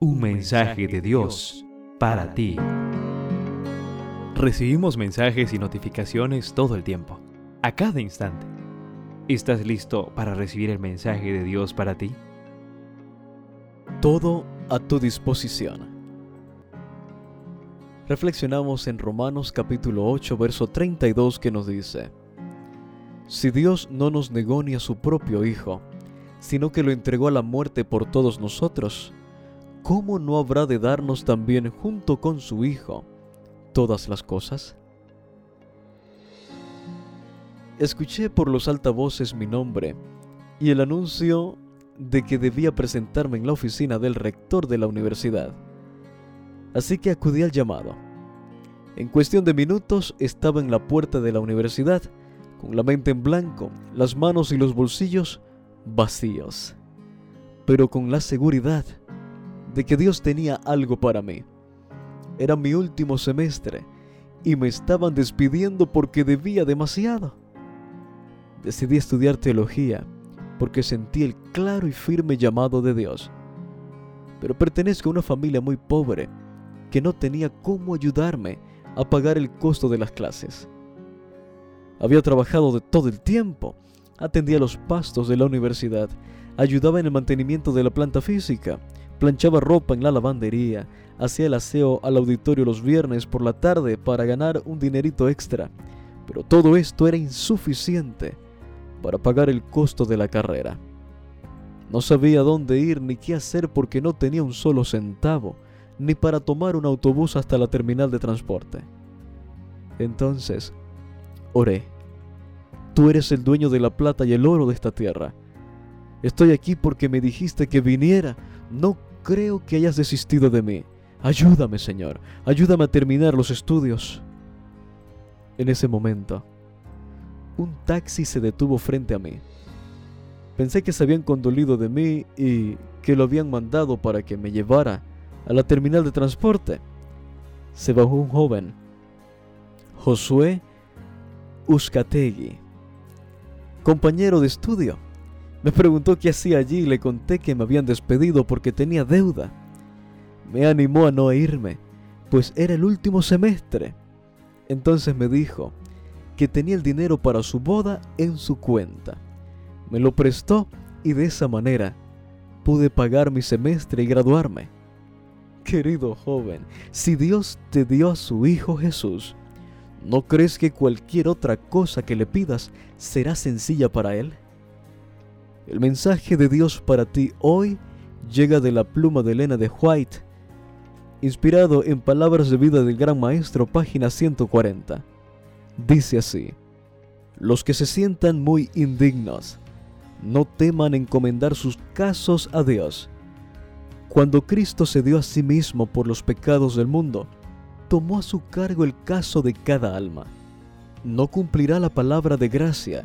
Un mensaje de Dios para ti. Recibimos mensajes y notificaciones todo el tiempo, a cada instante. ¿Estás listo para recibir el mensaje de Dios para ti? Todo a tu disposición. Reflexionamos en Romanos capítulo 8, verso 32 que nos dice, Si Dios no nos negó ni a su propio Hijo, sino que lo entregó a la muerte por todos nosotros, ¿cómo no habrá de darnos también junto con su Hijo todas las cosas? Escuché por los altavoces mi nombre y el anuncio de que debía presentarme en la oficina del rector de la universidad. Así que acudí al llamado. En cuestión de minutos estaba en la puerta de la universidad, con la mente en blanco, las manos y los bolsillos vacíos, pero con la seguridad de que Dios tenía algo para mí. Era mi último semestre y me estaban despidiendo porque debía demasiado. Decidí estudiar teología porque sentí el claro y firme llamado de Dios. Pero pertenezco a una familia muy pobre que no tenía cómo ayudarme a pagar el costo de las clases. Había trabajado de todo el tiempo, atendía los pastos de la universidad, ayudaba en el mantenimiento de la planta física, planchaba ropa en la lavandería, hacía el aseo al auditorio los viernes por la tarde para ganar un dinerito extra, pero todo esto era insuficiente para pagar el costo de la carrera. No sabía dónde ir ni qué hacer porque no tenía un solo centavo, ni para tomar un autobús hasta la terminal de transporte. Entonces, oré. Tú eres el dueño de la plata y el oro de esta tierra. Estoy aquí porque me dijiste que viniera. No creo que hayas desistido de mí. Ayúdame, Señor. Ayúdame a terminar los estudios. En ese momento, un taxi se detuvo frente a mí. Pensé que se habían condolido de mí y que lo habían mandado para que me llevara a la terminal de transporte. Se bajó un joven, Josué Uzcategui, compañero de estudio. Me preguntó qué hacía allí y le conté que me habían despedido porque tenía deuda. Me animó a no irme, pues era el último semestre. Entonces me dijo que tenía el dinero para su boda en su cuenta. Me lo prestó y de esa manera pude pagar mi semestre y graduarme. Querido joven, si Dios te dio a su Hijo Jesús, ¿no crees que cualquier otra cosa que le pidas será sencilla para Él? El mensaje de Dios para ti hoy llega de la pluma de Elena de White, inspirado en Palabras de Vida del Gran Maestro, página 140. Dice así, los que se sientan muy indignos, no teman encomendar sus casos a Dios. Cuando Cristo se dio a sí mismo por los pecados del mundo, tomó a su cargo el caso de cada alma. ¿No cumplirá la palabra de gracia